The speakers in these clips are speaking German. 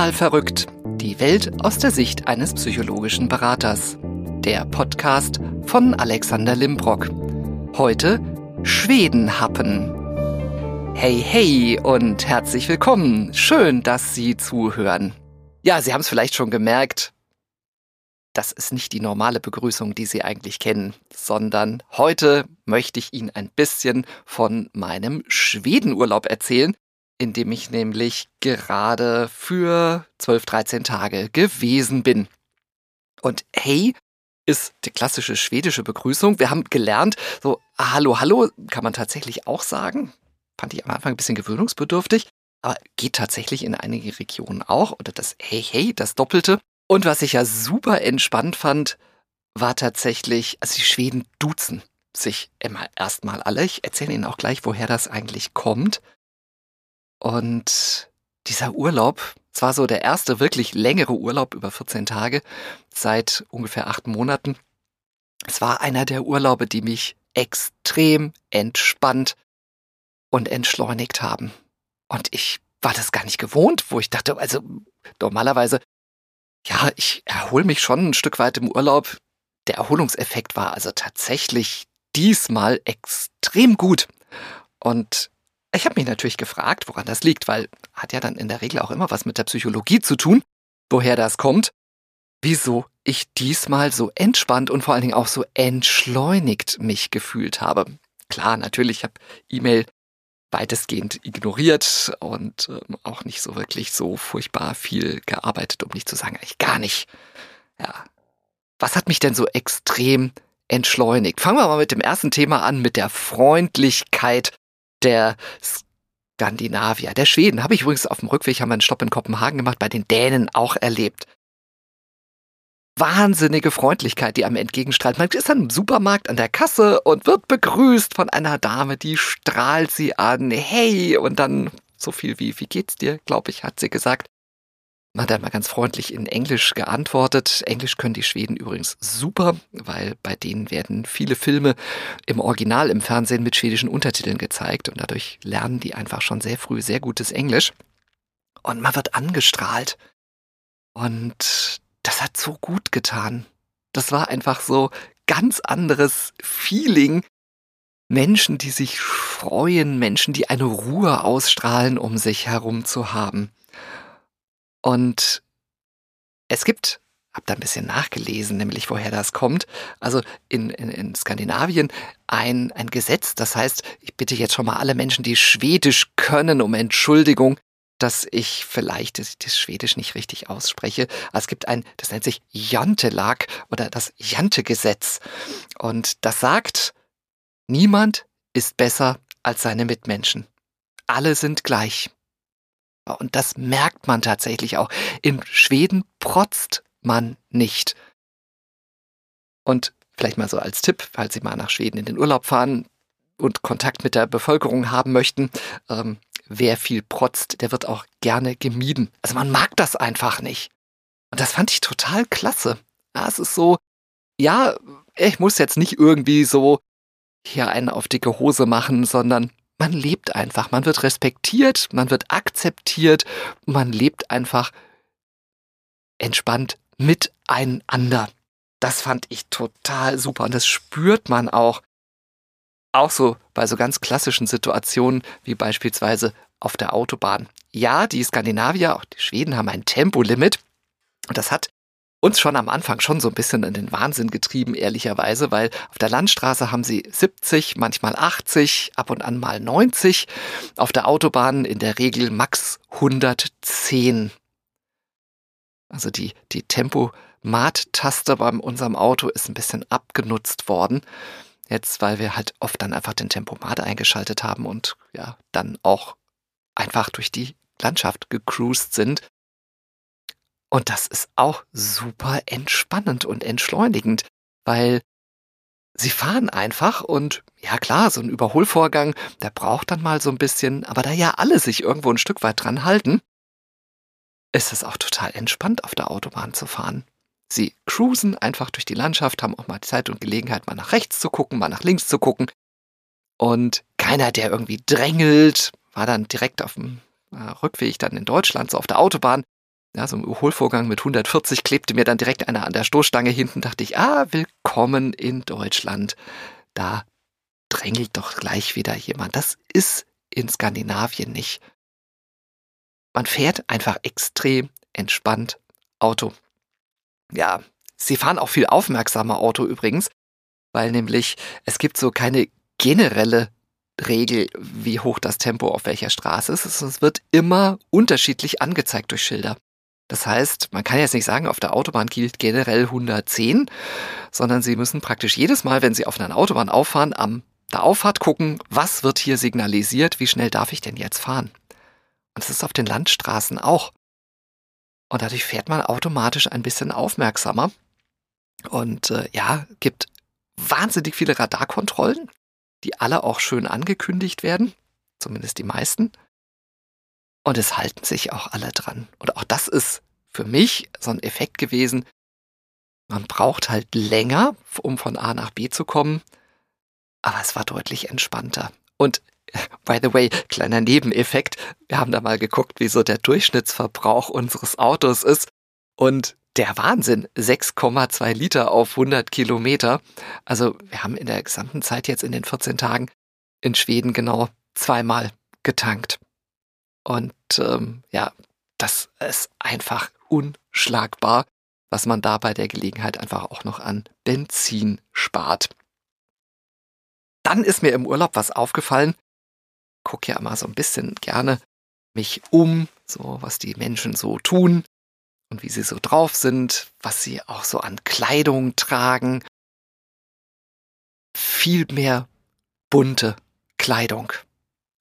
Total verrückt. Die Welt aus der Sicht eines psychologischen Beraters. Der Podcast von Alexander Limbrock. Heute Schwedenhappen. Hey, hey und herzlich willkommen. Schön, dass Sie zuhören. Ja, Sie haben es vielleicht schon gemerkt. Das ist nicht die normale Begrüßung, die Sie eigentlich kennen, sondern heute möchte ich Ihnen ein bisschen von meinem Schwedenurlaub erzählen, in dem ich nämlich gerade für 12, 13 Tage gewesen bin. Und hey ist die klassische schwedische Begrüßung. Wir haben gelernt, so Hallo, Hallo kann man tatsächlich auch sagen. Fand ich am Anfang ein bisschen gewöhnungsbedürftig, aber geht tatsächlich in einigen Regionen auch. Oder das Hey, Hey, das Doppelte. Und was ich ja super entspannt fand, war tatsächlich, also die Schweden duzen sich immer erstmal alle. Ich erzähle Ihnen auch gleich, woher das eigentlich kommt. Und dieser Urlaub, es war so der erste wirklich längere Urlaub über 14 Tage seit ungefähr acht Monaten. Es war einer der Urlaube, die mich extrem entspannt und entschleunigt haben. Und ich war das gar nicht gewohnt, wo ich dachte, also normalerweise, ja, ich erhole mich schon ein Stück weit im Urlaub. Der Erholungseffekt war also tatsächlich diesmal extrem gut. Und ich habe mich natürlich gefragt, woran das liegt, weil hat ja dann in der Regel auch immer was mit der Psychologie zu tun, woher das kommt, wieso ich diesmal so entspannt und vor allen Dingen auch so entschleunigt mich gefühlt habe. Klar, natürlich, ich habe E-Mail weitestgehend ignoriert und ähm, auch nicht so wirklich so furchtbar viel gearbeitet, um nicht zu sagen, eigentlich gar nicht. Ja. Was hat mich denn so extrem entschleunigt? Fangen wir mal mit dem ersten Thema an, mit der Freundlichkeit der Skandinavier, der Schweden. Habe ich übrigens auf dem Rückweg, haben wir einen Stopp in Kopenhagen gemacht, bei den Dänen auch erlebt. Wahnsinnige Freundlichkeit, die einem entgegenstrahlt. Man ist dann im Supermarkt an der Kasse und wird begrüßt von einer Dame, die strahlt sie an. Hey, und dann so viel wie, wie geht's dir, glaube ich, hat sie gesagt. Man hat einmal ganz freundlich in Englisch geantwortet. Englisch können die Schweden übrigens super, weil bei denen werden viele Filme im Original im Fernsehen mit schwedischen Untertiteln gezeigt und dadurch lernen die einfach schon sehr früh sehr gutes Englisch. Und man wird angestrahlt. Und das hat so gut getan. Das war einfach so ganz anderes Feeling. Menschen, die sich freuen, Menschen, die eine Ruhe ausstrahlen, um sich herum zu haben. Und es gibt, hab da ein bisschen nachgelesen, nämlich woher das kommt, also in, in, in Skandinavien ein, ein Gesetz, das heißt, ich bitte jetzt schon mal alle Menschen, die Schwedisch können, um Entschuldigung, dass ich vielleicht das, das Schwedisch nicht richtig ausspreche. es gibt ein, das nennt sich Jantelag oder das Jante-Gesetz. Und das sagt, niemand ist besser als seine Mitmenschen. Alle sind gleich. Und das merkt man tatsächlich auch. In Schweden protzt man nicht. Und vielleicht mal so als Tipp, falls Sie mal nach Schweden in den Urlaub fahren und Kontakt mit der Bevölkerung haben möchten, ähm, wer viel protzt, der wird auch gerne gemieden. Also man mag das einfach nicht. Und das fand ich total klasse. Ja, es ist so, ja, ich muss jetzt nicht irgendwie so hier einen auf dicke Hose machen, sondern man lebt einfach, man wird respektiert, man wird akzeptiert, man lebt einfach entspannt miteinander. Das fand ich total super und das spürt man auch. Auch so bei so ganz klassischen Situationen wie beispielsweise auf der Autobahn. Ja, die Skandinavier, auch die Schweden haben ein Tempolimit und das hat uns schon am Anfang schon so ein bisschen in den Wahnsinn getrieben, ehrlicherweise, weil auf der Landstraße haben sie 70, manchmal 80, ab und an mal 90, auf der Autobahn in der Regel max 110. Also die, die Tempomat-Taste bei unserem Auto ist ein bisschen abgenutzt worden. Jetzt, weil wir halt oft dann einfach den Tempomat eingeschaltet haben und ja, dann auch einfach durch die Landschaft gecruised sind. Und das ist auch super entspannend und entschleunigend, weil sie fahren einfach und ja klar, so ein Überholvorgang, der braucht dann mal so ein bisschen, aber da ja alle sich irgendwo ein Stück weit dran halten, ist es auch total entspannt auf der Autobahn zu fahren. Sie cruisen einfach durch die Landschaft, haben auch mal Zeit und Gelegenheit, mal nach rechts zu gucken, mal nach links zu gucken. Und keiner, der irgendwie drängelt, war dann direkt auf dem äh, Rückweg dann in Deutschland, so auf der Autobahn, ja, so im Überholvorgang mit 140 klebte mir dann direkt einer an der Stoßstange hinten, dachte ich, ah, willkommen in Deutschland. Da drängelt doch gleich wieder jemand. Das ist in Skandinavien nicht. Man fährt einfach extrem entspannt Auto. Ja, sie fahren auch viel aufmerksamer Auto übrigens, weil nämlich es gibt so keine generelle Regel, wie hoch das Tempo auf welcher Straße ist. Es wird immer unterschiedlich angezeigt durch Schilder. Das heißt, man kann jetzt nicht sagen, auf der Autobahn gilt generell 110, sondern Sie müssen praktisch jedes Mal, wenn Sie auf einer Autobahn auffahren, am der Auffahrt gucken, was wird hier signalisiert, wie schnell darf ich denn jetzt fahren. Und es ist auf den Landstraßen auch. Und dadurch fährt man automatisch ein bisschen aufmerksamer. Und äh, ja, gibt wahnsinnig viele Radarkontrollen, die alle auch schön angekündigt werden, zumindest die meisten. Und es halten sich auch alle dran. Und auch das ist für mich so ein Effekt gewesen. Man braucht halt länger, um von A nach B zu kommen, aber es war deutlich entspannter. Und by the way, kleiner Nebeneffekt, wir haben da mal geguckt, wie so der Durchschnittsverbrauch unseres Autos ist. Und der Wahnsinn, 6,2 Liter auf 100 Kilometer. Also wir haben in der gesamten Zeit jetzt in den 14 Tagen in Schweden genau zweimal getankt. Und ähm, ja, das ist einfach unschlagbar, was man da bei der Gelegenheit einfach auch noch an Benzin spart. Dann ist mir im Urlaub was aufgefallen. Guck ja immer so ein bisschen gerne mich um, so was die Menschen so tun und wie sie so drauf sind, was sie auch so an Kleidung tragen. Viel mehr bunte Kleidung.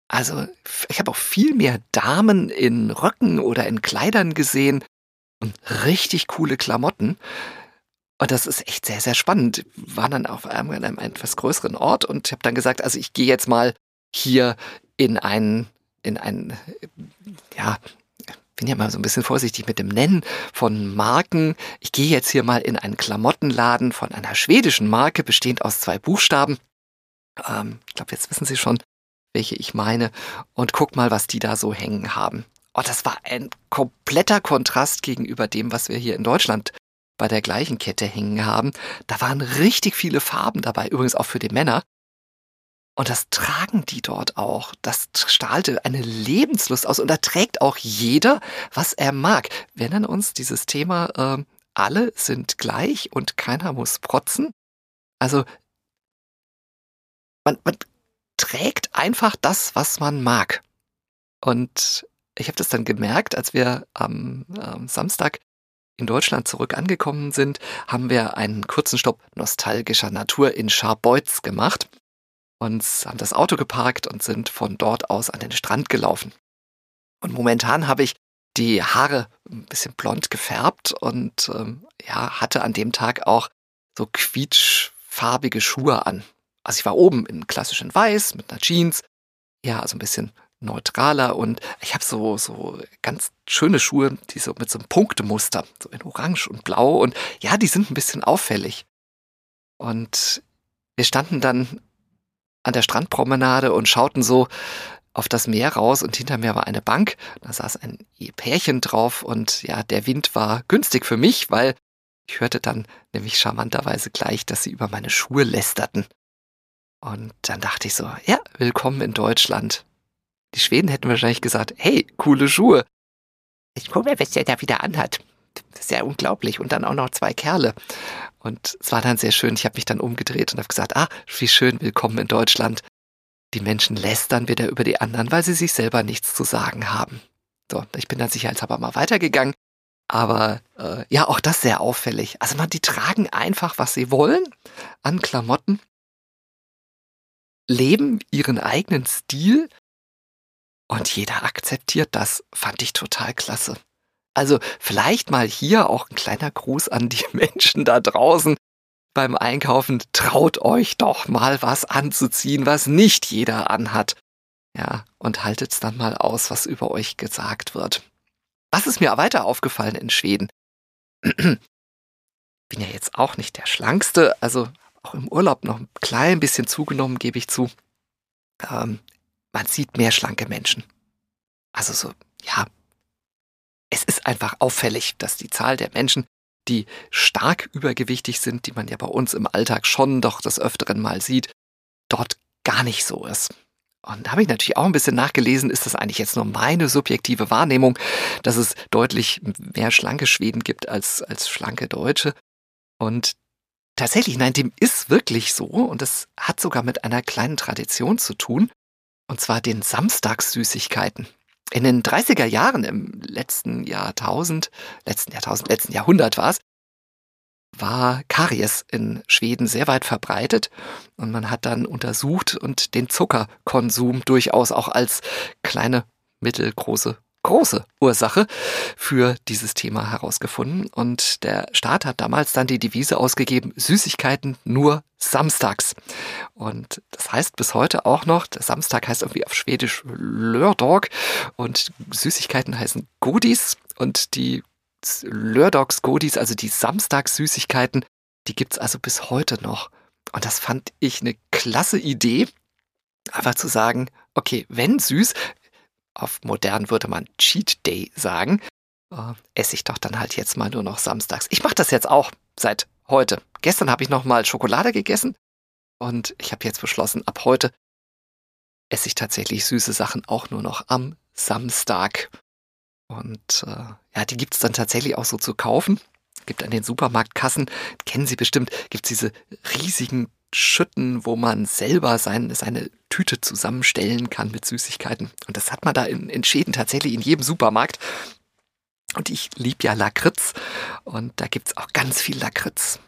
Also ich habe auch viel mehr Damen in Röcken oder in Kleidern gesehen und richtig coole Klamotten. Und das ist echt sehr, sehr spannend. Wir waren dann auf einem, einem etwas größeren Ort und habe dann gesagt, also ich gehe jetzt mal hier in einen, in einen, ja, bin ja mal so ein bisschen vorsichtig mit dem Nennen von Marken. Ich gehe jetzt hier mal in einen Klamottenladen von einer schwedischen Marke, bestehend aus zwei Buchstaben. Ähm, ich glaube, jetzt wissen Sie schon, welche ich meine. Und guck mal, was die da so hängen haben. Oh, das war ein kompletter Kontrast gegenüber dem, was wir hier in Deutschland bei der gleichen Kette hängen haben. Da waren richtig viele Farben dabei, übrigens auch für die Männer. Und das tragen die dort auch. Das strahlte eine Lebenslust aus. Und da trägt auch jeder, was er mag. Wir nennen uns dieses Thema, äh, alle sind gleich und keiner muss protzen. Also, man, man trägt einfach das, was man mag. Und ich habe das dann gemerkt, als wir am äh, Samstag in Deutschland zurück angekommen sind, haben wir einen kurzen Stopp nostalgischer Natur in Scharbeutz gemacht und haben das Auto geparkt und sind von dort aus an den Strand gelaufen. Und momentan habe ich die Haare ein bisschen blond gefärbt und ähm, ja, hatte an dem Tag auch so quietschfarbige Schuhe an. Also ich war oben in klassischen Weiß mit einer Jeans, ja, also ein bisschen neutraler und ich habe so so ganz schöne Schuhe, die so mit so einem Punktemuster, so in Orange und Blau und ja, die sind ein bisschen auffällig. Und wir standen dann an der Strandpromenade und schauten so auf das Meer raus und hinter mir war eine Bank, da saß ein Pärchen drauf und ja, der Wind war günstig für mich, weil ich hörte dann nämlich charmanterweise gleich, dass sie über meine Schuhe lästerten. Und dann dachte ich so, ja, willkommen in Deutschland. Die Schweden hätten wahrscheinlich gesagt, hey, coole Schuhe. Ich gucke mal, was der da wieder anhat. Das ist ja unglaublich. Und dann auch noch zwei Kerle. Und es war dann sehr schön. Ich habe mich dann umgedreht und habe gesagt, ah, wie schön, willkommen in Deutschland. Die Menschen lästern wieder über die anderen, weil sie sich selber nichts zu sagen haben. So, ich bin dann sicherheitshalber mal weitergegangen. Aber äh, ja, auch das sehr auffällig. Also man, die tragen einfach, was sie wollen an Klamotten, leben ihren eigenen Stil und jeder akzeptiert das. Fand ich total klasse. Also vielleicht mal hier auch ein kleiner Gruß an die Menschen da draußen beim Einkaufen. Traut euch doch mal was anzuziehen, was nicht jeder anhat. Ja, und haltet's dann mal aus, was über euch gesagt wird. Was ist mir weiter aufgefallen in Schweden? Bin ja jetzt auch nicht der Schlankste, also auch im Urlaub noch ein klein bisschen zugenommen, gebe ich zu. Ähm, man sieht mehr schlanke Menschen. Also so, ja, es ist einfach auffällig, dass die Zahl der Menschen, die stark übergewichtig sind, die man ja bei uns im Alltag schon doch des Öfteren mal sieht, dort gar nicht so ist. Und da habe ich natürlich auch ein bisschen nachgelesen, ist das eigentlich jetzt nur meine subjektive Wahrnehmung, dass es deutlich mehr schlanke Schweden gibt als, als schlanke Deutsche. Und tatsächlich, nein, dem ist wirklich so. Und das hat sogar mit einer kleinen Tradition zu tun. Und zwar den Samstagssüßigkeiten. In den 30er Jahren im letzten Jahrtausend, letzten Jahrtausend, letzten Jahrhundert war es, war Karies in Schweden sehr weit verbreitet und man hat dann untersucht und den Zuckerkonsum durchaus auch als kleine, mittelgroße große Ursache für dieses Thema herausgefunden. Und der Staat hat damals dann die Devise ausgegeben, Süßigkeiten nur samstags. Und das heißt bis heute auch noch, der Samstag heißt irgendwie auf Schwedisch Lördag und Süßigkeiten heißen Godis und die Lördags Godis, also die Samstagssüßigkeiten, die gibt's also bis heute noch. Und das fand ich eine klasse Idee, einfach zu sagen, okay, wenn süß, auf modern würde man Cheat Day sagen, äh, esse ich doch dann halt jetzt mal nur noch samstags. Ich mache das jetzt auch seit heute. Gestern habe ich noch mal Schokolade gegessen und ich habe jetzt beschlossen, ab heute esse ich tatsächlich süße Sachen auch nur noch am Samstag. Und äh, ja, die gibt's dann tatsächlich auch so zu kaufen. Gibt an den Supermarktkassen, kennen Sie bestimmt, gibt's diese riesigen Schütten, wo man selber sein, seine Tüte zusammenstellen kann mit Süßigkeiten. Und das hat man da in, in Schäden tatsächlich in jedem Supermarkt. Und ich lieb ja Lakritz. Und da gibt's auch ganz viel Lakritz.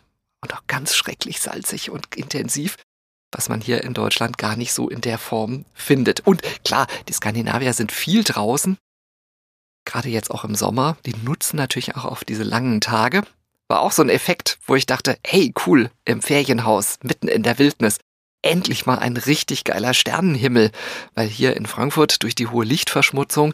Und auch ganz schrecklich salzig und intensiv, was man hier in Deutschland gar nicht so in der Form findet. Und klar, die Skandinavier sind viel draußen. Gerade jetzt auch im Sommer. Die nutzen natürlich auch auf diese langen Tage war auch so ein Effekt, wo ich dachte, hey, cool, im Ferienhaus, mitten in der Wildnis. Endlich mal ein richtig geiler Sternenhimmel, weil hier in Frankfurt durch die hohe Lichtverschmutzung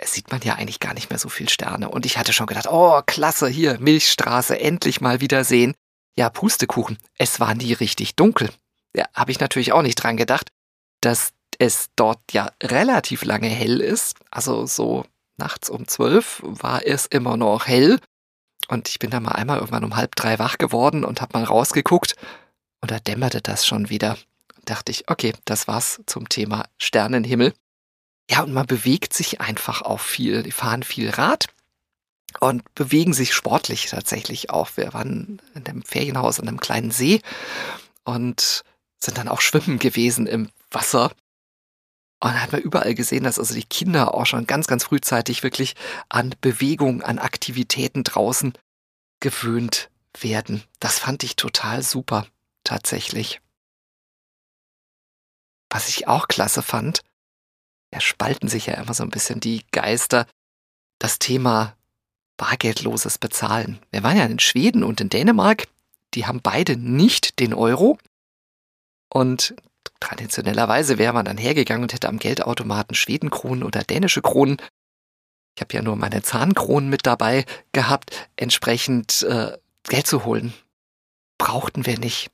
sieht man ja eigentlich gar nicht mehr so viel Sterne. Und ich hatte schon gedacht, oh, klasse, hier, Milchstraße, endlich mal wieder sehen. Ja, Pustekuchen, es war nie richtig dunkel. Ja, habe ich natürlich auch nicht dran gedacht, dass es dort ja relativ lange hell ist. Also so nachts um zwölf war es immer noch hell. Und ich bin da mal einmal irgendwann um halb drei wach geworden und hab mal rausgeguckt und da dämmerte das schon wieder. Und dachte ich, okay, das war's zum Thema Sternenhimmel. Ja, und man bewegt sich einfach auch viel. Die fahren viel Rad und bewegen sich sportlich tatsächlich auch. Wir waren in dem Ferienhaus an einem kleinen See und sind dann auch schwimmen gewesen im Wasser. Und da hat man überall gesehen, dass also die Kinder auch schon ganz, ganz frühzeitig wirklich an Bewegung, an Aktivitäten draußen gewöhnt werden. Das fand ich total super, tatsächlich. Was ich auch klasse fand, da spalten sich ja immer so ein bisschen die Geister, das Thema bargeldloses Bezahlen. Wir waren ja in Schweden und in Dänemark, die haben beide nicht den Euro. Und Traditionellerweise wäre man dann hergegangen und hätte am Geldautomaten Schwedenkronen oder dänische Kronen. Ich habe ja nur meine Zahnkronen mit dabei gehabt, entsprechend äh, Geld zu holen. Brauchten wir nicht.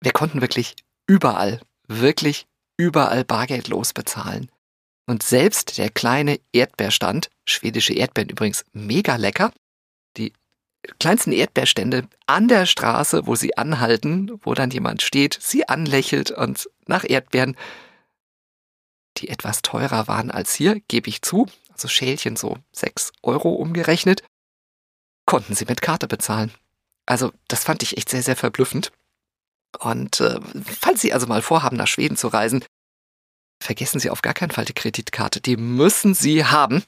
Wir konnten wirklich überall, wirklich überall bargeldlos bezahlen. Und selbst der kleine Erdbeerstand, schwedische Erdbeeren übrigens mega lecker, kleinsten Erdbeerstände an der Straße, wo sie anhalten, wo dann jemand steht, sie anlächelt und nach Erdbeeren, die etwas teurer waren als hier, gebe ich zu, also Schälchen so sechs Euro umgerechnet, konnten sie mit Karte bezahlen. Also das fand ich echt sehr, sehr verblüffend. Und äh, falls Sie also mal vorhaben, nach Schweden zu reisen, vergessen Sie auf gar keinen Fall die Kreditkarte. Die müssen Sie haben.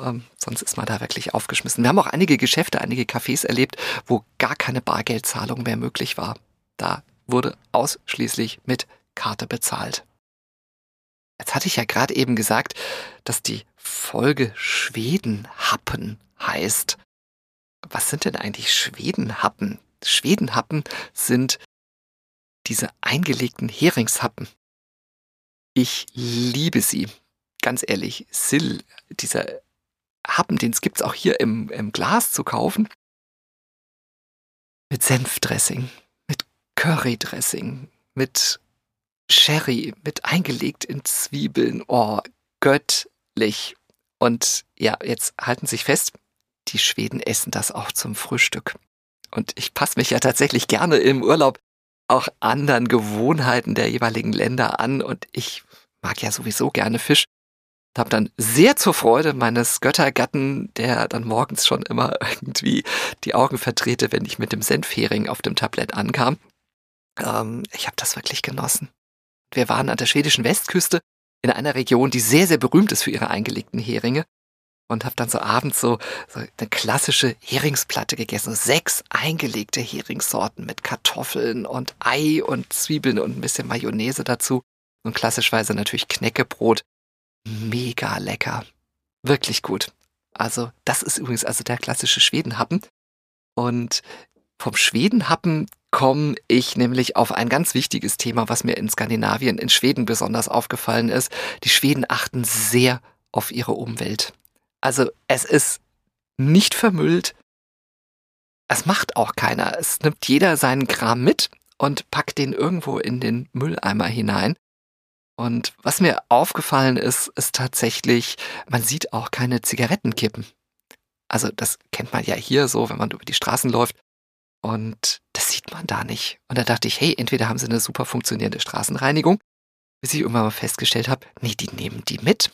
Ähm, sonst ist man da wirklich aufgeschmissen. Wir haben auch einige Geschäfte, einige Cafés erlebt, wo gar keine Bargeldzahlung mehr möglich war. Da wurde ausschließlich mit Karte bezahlt. Jetzt hatte ich ja gerade eben gesagt, dass die Folge Schwedenhappen heißt. Was sind denn eigentlich Schwedenhappen? Schwedenhappen sind diese eingelegten Heringshappen. Ich liebe sie. Ganz ehrlich, Sill, dieser Happen, den es auch hier im, im Glas zu kaufen. Mit Senfdressing, mit Currydressing, mit Sherry, mit eingelegt in Zwiebeln. Oh, Gött köstlich. Und ja, jetzt halten Sie sich fest, die Schweden essen das auch zum Frühstück. Und ich passe mich ja tatsächlich gerne im Urlaub auch anderen Gewohnheiten der jeweiligen Länder an. Und ich mag ja sowieso gerne Fisch. Habe dann sehr zur Freude meines Göttergatten, der dann morgens schon immer irgendwie die Augen verdrehte, wenn ich mit dem Senfhering auf dem Tablett ankam. Ähm, ich habe das wirklich genossen. Wir waren an der schwedischen Westküste in einer Region, die sehr, sehr berühmt ist für ihre eingelegten Heringe und habe dann so abends so, so eine klassische Heringsplatte gegessen. Sechs eingelegte Heringssorten mit Kartoffeln und Ei und Zwiebeln und ein bisschen Mayonnaise dazu. Und klassischweise natürlich Knäckebrot. Mega lecker. Wirklich gut. Also, das ist übrigens also der klassische Schwedenhappen. Und vom Schwedenhappen komme ich nämlich auf ein ganz wichtiges Thema, was mir in Skandinavien, in Schweden besonders aufgefallen ist. Die Schweden achten sehr auf ihre Umwelt. Also es ist nicht vermüllt. Es macht auch keiner. Es nimmt jeder seinen Kram mit und packt den irgendwo in den Mülleimer hinein. Und was mir aufgefallen ist, ist tatsächlich, man sieht auch keine Zigarettenkippen. Also das kennt man ja hier so, wenn man über die Straßen läuft. Und das sieht man da nicht. Und da dachte ich, hey, entweder haben sie eine super funktionierende Straßenreinigung, bis ich irgendwann mal festgestellt habe, nee, die nehmen die mit.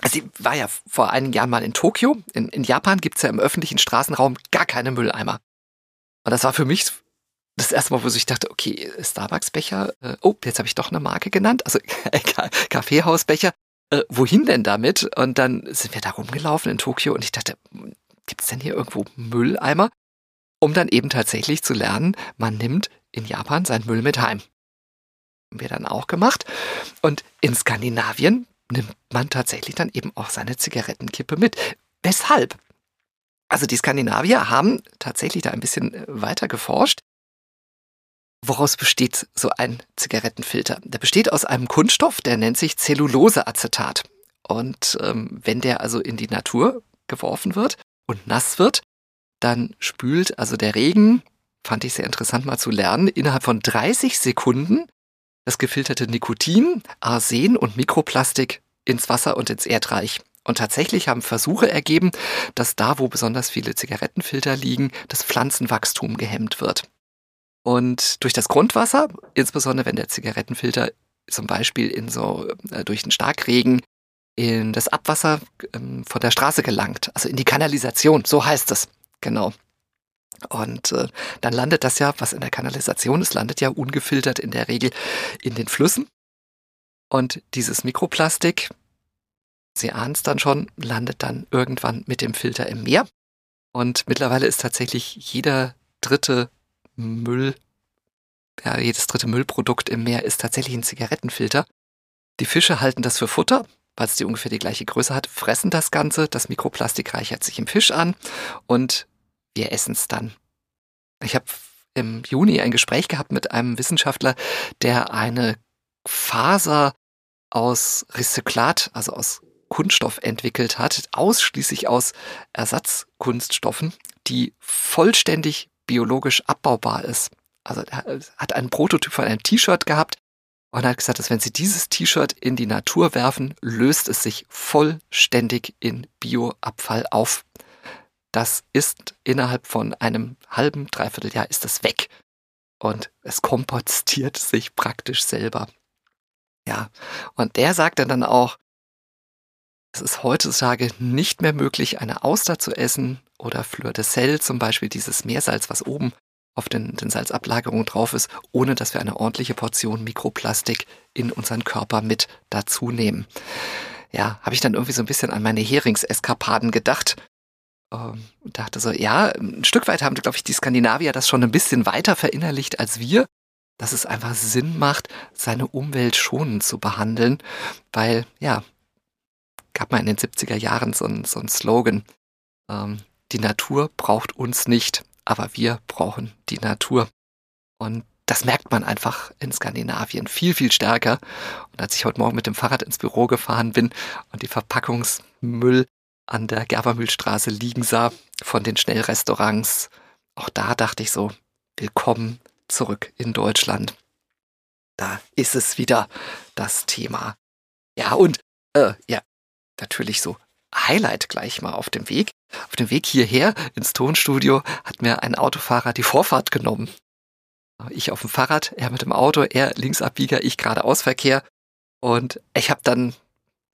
Also ich war ja vor einigen Jahren mal in Tokio. In, in Japan gibt's ja im öffentlichen Straßenraum gar keine Mülleimer. Und das war für mich das erste Mal, wo ich dachte, okay, Starbucks-Becher, äh, oh, jetzt habe ich doch eine Marke genannt, also Kaffeehausbecher, äh, wohin denn damit? Und dann sind wir da rumgelaufen in Tokio und ich dachte, hm, gibt's denn hier irgendwo Mülleimer? Um dann eben tatsächlich zu lernen, man nimmt in Japan seinen Müll mit heim. Haben wir dann auch gemacht. Und in Skandinavien nimmt man tatsächlich dann eben auch seine Zigarettenkippe mit. Weshalb? Also die Skandinavier haben tatsächlich da ein bisschen äh, weiter geforscht. Woraus besteht so ein Zigarettenfilter? Der besteht aus einem Kunststoff, der nennt sich Zelluloseacetat. Und ähm, wenn der also in die Natur geworfen wird und nass wird, dann spült also der Regen, fand ich sehr interessant mal zu lernen, innerhalb von 30 Sekunden das gefilterte Nikotin, Arsen und Mikroplastik ins Wasser und ins Erdreich. Und tatsächlich haben Versuche ergeben, dass da, wo besonders viele Zigarettenfilter liegen, das Pflanzenwachstum gehemmt wird. Und durch das Grundwasser, insbesondere wenn der Zigarettenfilter zum Beispiel in so äh, durch den Starkregen in das Abwasser ähm, von der Straße gelangt, also in die Kanalisation, so heißt es. Genau. Und äh, dann landet das ja, was in der Kanalisation ist, landet ja ungefiltert in der Regel in den Flüssen. Und dieses Mikroplastik, Sie ahnen es dann schon, landet dann irgendwann mit dem Filter im Meer. Und mittlerweile ist tatsächlich jeder dritte Müll, ja, jedes dritte Müllprodukt im Meer ist tatsächlich ein Zigarettenfilter. Die Fische halten das für Futter, weil es die ungefähr die gleiche Größe hat, fressen das Ganze, das Mikroplastik reichert sich im Fisch an und wir essen es dann. Ich habe im Juni ein Gespräch gehabt mit einem Wissenschaftler, der eine Faser aus Rezyklat, also aus Kunststoff entwickelt hat, ausschließlich aus Ersatzkunststoffen, die vollständig biologisch abbaubar ist. Also er hat einen Prototyp von einem T-Shirt gehabt und hat gesagt, dass wenn Sie dieses T-Shirt in die Natur werfen, löst es sich vollständig in Bioabfall auf das ist innerhalb von einem halben, dreiviertel Jahr ist es weg. Und es kompostiert sich praktisch selber. Ja, und der sagte dann auch, es ist heutzutage nicht mehr möglich, eine Auster zu essen oder Fleur de Sel, zum Beispiel dieses Meersalz, was oben auf den, den Salzablagerungen drauf ist, ohne dass wir eine ordentliche Portion Mikroplastik in unseren Körper mit dazu nehmen. Ja, habe ich dann irgendwie so ein bisschen an meine Heringseskapaden gedacht ähm, dachte so, ja, ein Stück weit haben, glaube ich, die Skandinavier das schon ein bisschen weiter verinnerlicht als wir, dass es einfach Sinn macht, seine Umwelt schonend zu behandeln, weil, ja, gab mal in den 70er Jahren so ein, so Slogan, ähm, die Natur braucht uns nicht, aber wir brauchen die Natur. Und das merkt man einfach in Skandinavien viel, viel stärker. Und als ich heute Morgen mit dem Fahrrad ins Büro gefahren bin und die Verpackungsmüll an der Gerbermühlstraße liegen sah von den Schnellrestaurants. Auch da dachte ich so, willkommen zurück in Deutschland. Da ist es wieder das Thema. Ja, und äh, ja, natürlich so Highlight gleich mal auf dem Weg. Auf dem Weg hierher ins Tonstudio hat mir ein Autofahrer die Vorfahrt genommen. Ich auf dem Fahrrad, er mit dem Auto, er Linksabbieger, ich geradeausverkehr. Und ich habe dann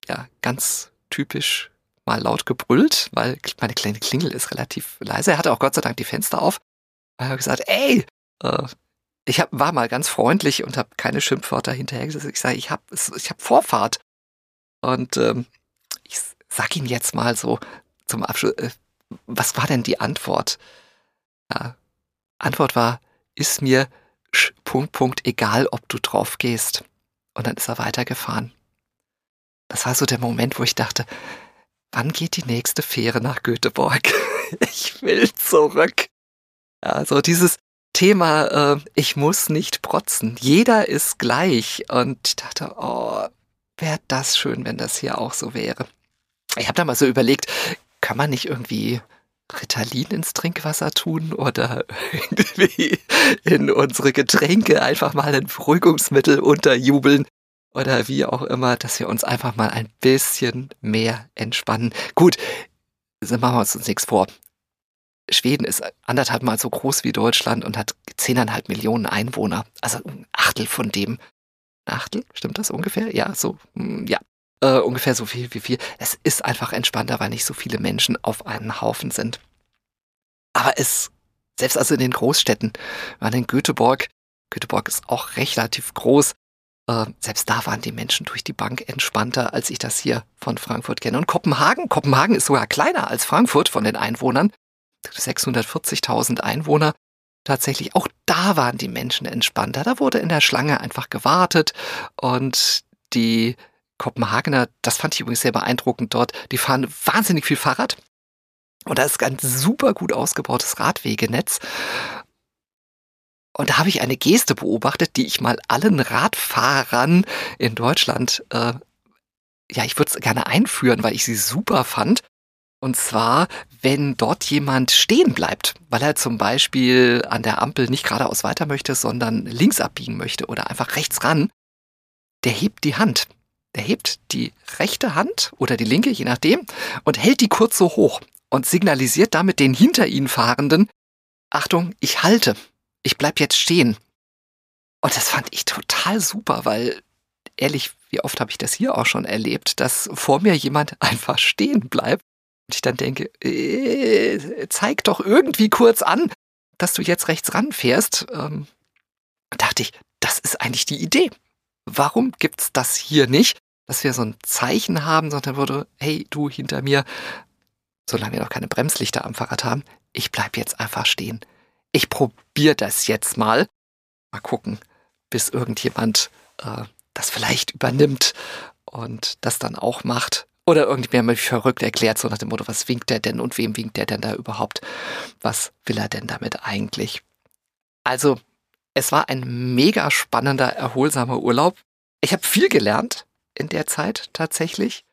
ja ganz typisch mal laut gebrüllt, weil meine kleine Klingel ist relativ leise. Er hatte auch Gott sei Dank die Fenster auf. Er hat gesagt, ey, äh, ich hab, war mal ganz freundlich und habe keine Schimpfwörter hinterher gesagt. Ich sage, ich habe ich hab Vorfahrt. Und ähm, sag Ihnen jetzt mal so zum Abschluss, äh, was war denn die Antwort? Ja, Antwort war, ist mir Punkt, Punkt, egal, ob du drauf gehst. Und dann ist er weitergefahren. Das war so der Moment, wo ich dachte, wann geht die nächste Fähre nach Göteborg? ich will zurück. Also dieses Thema, äh, ich muss nicht protzen. Jeder ist gleich. Und ich dachte, oh, wäre das schön, wenn das hier auch so wäre. Ich habe da mal so überlegt, kann man nicht irgendwie Ritalin ins Trinkwasser tun oder irgendwie in unsere Getränke einfach mal ein Beruhigungsmittel unterjubeln oder wie auch immer, dass wir uns einfach mal ein bisschen mehr entspannen. Gut, machen wir uns nichts vor. Schweden ist anderthalb Mal so groß wie Deutschland und hat zehneinhalb Millionen Einwohner. Also ein Achtel von dem. Achtel, stimmt das ungefähr? Ja, so, hm, ja, äh, ungefähr so viel wie viel. Es ist einfach entspannter, weil nicht so viele Menschen auf einen Haufen sind. Aber es, selbst also in den Großstädten, waren in Göteborg, Göteborg ist auch relativ groß, äh, selbst da waren die Menschen durch die Bank entspannter, als ich das hier von Frankfurt kenne. Und Kopenhagen, Kopenhagen ist sogar kleiner als Frankfurt von den Einwohnern. 640.000 Einwohner. Tatsächlich, auch da waren die Menschen entspannter. Da wurde in der Schlange einfach gewartet und die Kopenhagener, das fand ich übrigens sehr beeindruckend dort, die fahren wahnsinnig viel Fahrrad. Und da ist ein super gut ausgebautes Radwegenetz. Und da habe ich eine Geste beobachtet, die ich mal allen Radfahrern in Deutschland, äh, ja, ich würde es gerne einführen, weil ich sie super fand. Und zwar, wenn dort jemand stehen bleibt, weil er zum Beispiel an der Ampel nicht geradeaus weiter möchte, sondern links abbiegen möchte oder einfach rechts ran, der hebt die Hand. Der hebt die rechte Hand oder die linke, je nachdem, und hält die kurz so hoch und signalisiert damit den hinter ihnen Fahrenden, Achtung, ich halte, ich bleib jetzt stehen. Und das fand ich total super, weil ehrlich, wie oft habe ich das hier auch schon erlebt, dass vor mir jemand einfach stehen bleibt und ich dann denke, äh, zeig doch irgendwie kurz an, dass du jetzt rechts ranfährst. Ähm, dachte ich, das ist eigentlich die Idee. Warum gibt's das hier nicht? dass wir so ein Zeichen haben, sondern würde, hey, du hinter mir, solange wir noch keine Bremslichter am Fahrrad haben, ich bleib jetzt einfach stehen. Ich probiere das jetzt mal. Mal gucken, bis irgendjemand äh, das vielleicht übernimmt und das dann auch macht. Oder irgendwer mich verrückt erklärt, so nach dem Motto, was winkt der denn und wem winkt der denn da überhaupt? Was will er denn damit eigentlich? Also, es war ein mega spannender, erholsamer Urlaub. Ich habe viel gelernt in der Zeit tatsächlich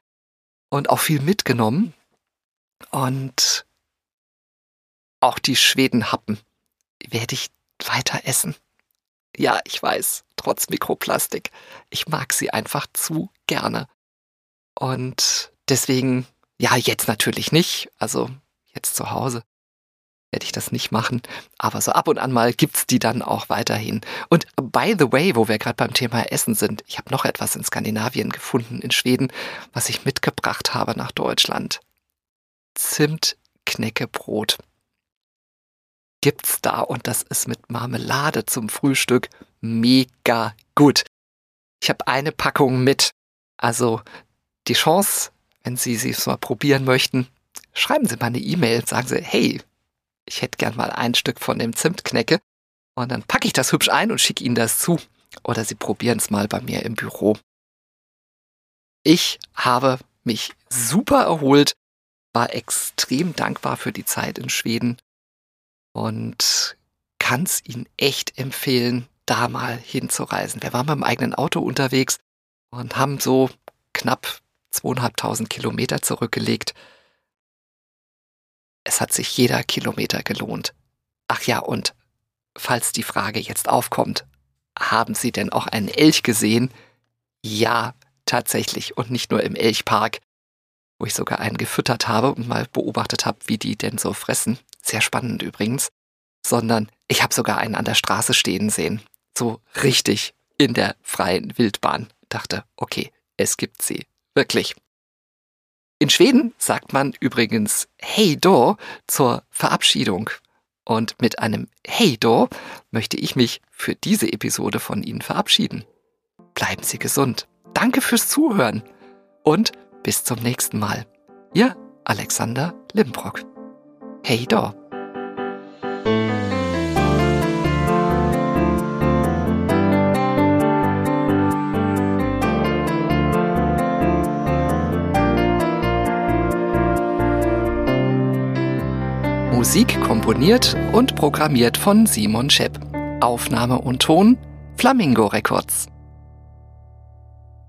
und auch viel mitgenommen. Und auch die Schwedenhappen werde ich weiter essen. Ja, ich weiß, trotz Mikroplastik. Ich mag sie einfach zu gerne. Und deswegen, ja, jetzt natürlich nicht. Also jetzt zu Hause werde ich das nicht machen. Aber so ab und an mal gibt's die dann auch weiterhin. Und by the way, wo wir gerade beim Thema Essen sind, ich habe noch etwas in Skandinavien gefunden, in Schweden, was ich mitgebracht habe nach Deutschland. Zimtknäckebrot gibt's da und das ist mit Marmelade zum Frühstück mega gut. Ich habe eine Packung mit. Also die Chance, wenn Sie sie mal probieren möchten, schreiben Sie mal eine E-Mail, sagen Sie, hey, ich hätte gern mal ein Stück von dem Zimtknecke. Und dann packe ich das hübsch ein und schicke Ihnen das zu. Oder Sie probieren es mal bei mir im Büro. Ich habe mich super erholt, war extrem dankbar für die Zeit in Schweden und kann es Ihnen echt empfehlen, da mal hinzureisen. Wir waren mit dem eigenen Auto unterwegs und haben so knapp zweieinhalbtausend Kilometer zurückgelegt es hat sich jeder Kilometer gelohnt. Ach ja, und falls die Frage jetzt aufkommt, haben Sie denn auch einen Elch gesehen? Ja, tatsächlich, und nicht nur im Elchpark. wo ich sogar einen gefüttert habe und mal beobachtet habe, wie die denn so fressen. Sehr spannend übrigens. Sondern ich habe sogar einen an der Straße stehen sehen. So richtig in der freien Wildbahn. Dachte, okay, es gibt sie. Wirklich. In Schweden sagt man übrigens Hey do zur Verabschiedung. Und mit einem Hey do möchte ich mich für diese Episode von Ihnen verabschieden. Bleiben Sie gesund. Danke fürs Zuhören und bis zum nächsten Mal. Ihr Alexander Limbrock. Hey do. Musik komponiert und programmiert von Simon Schepp. Aufnahme und Ton Flamingo Records.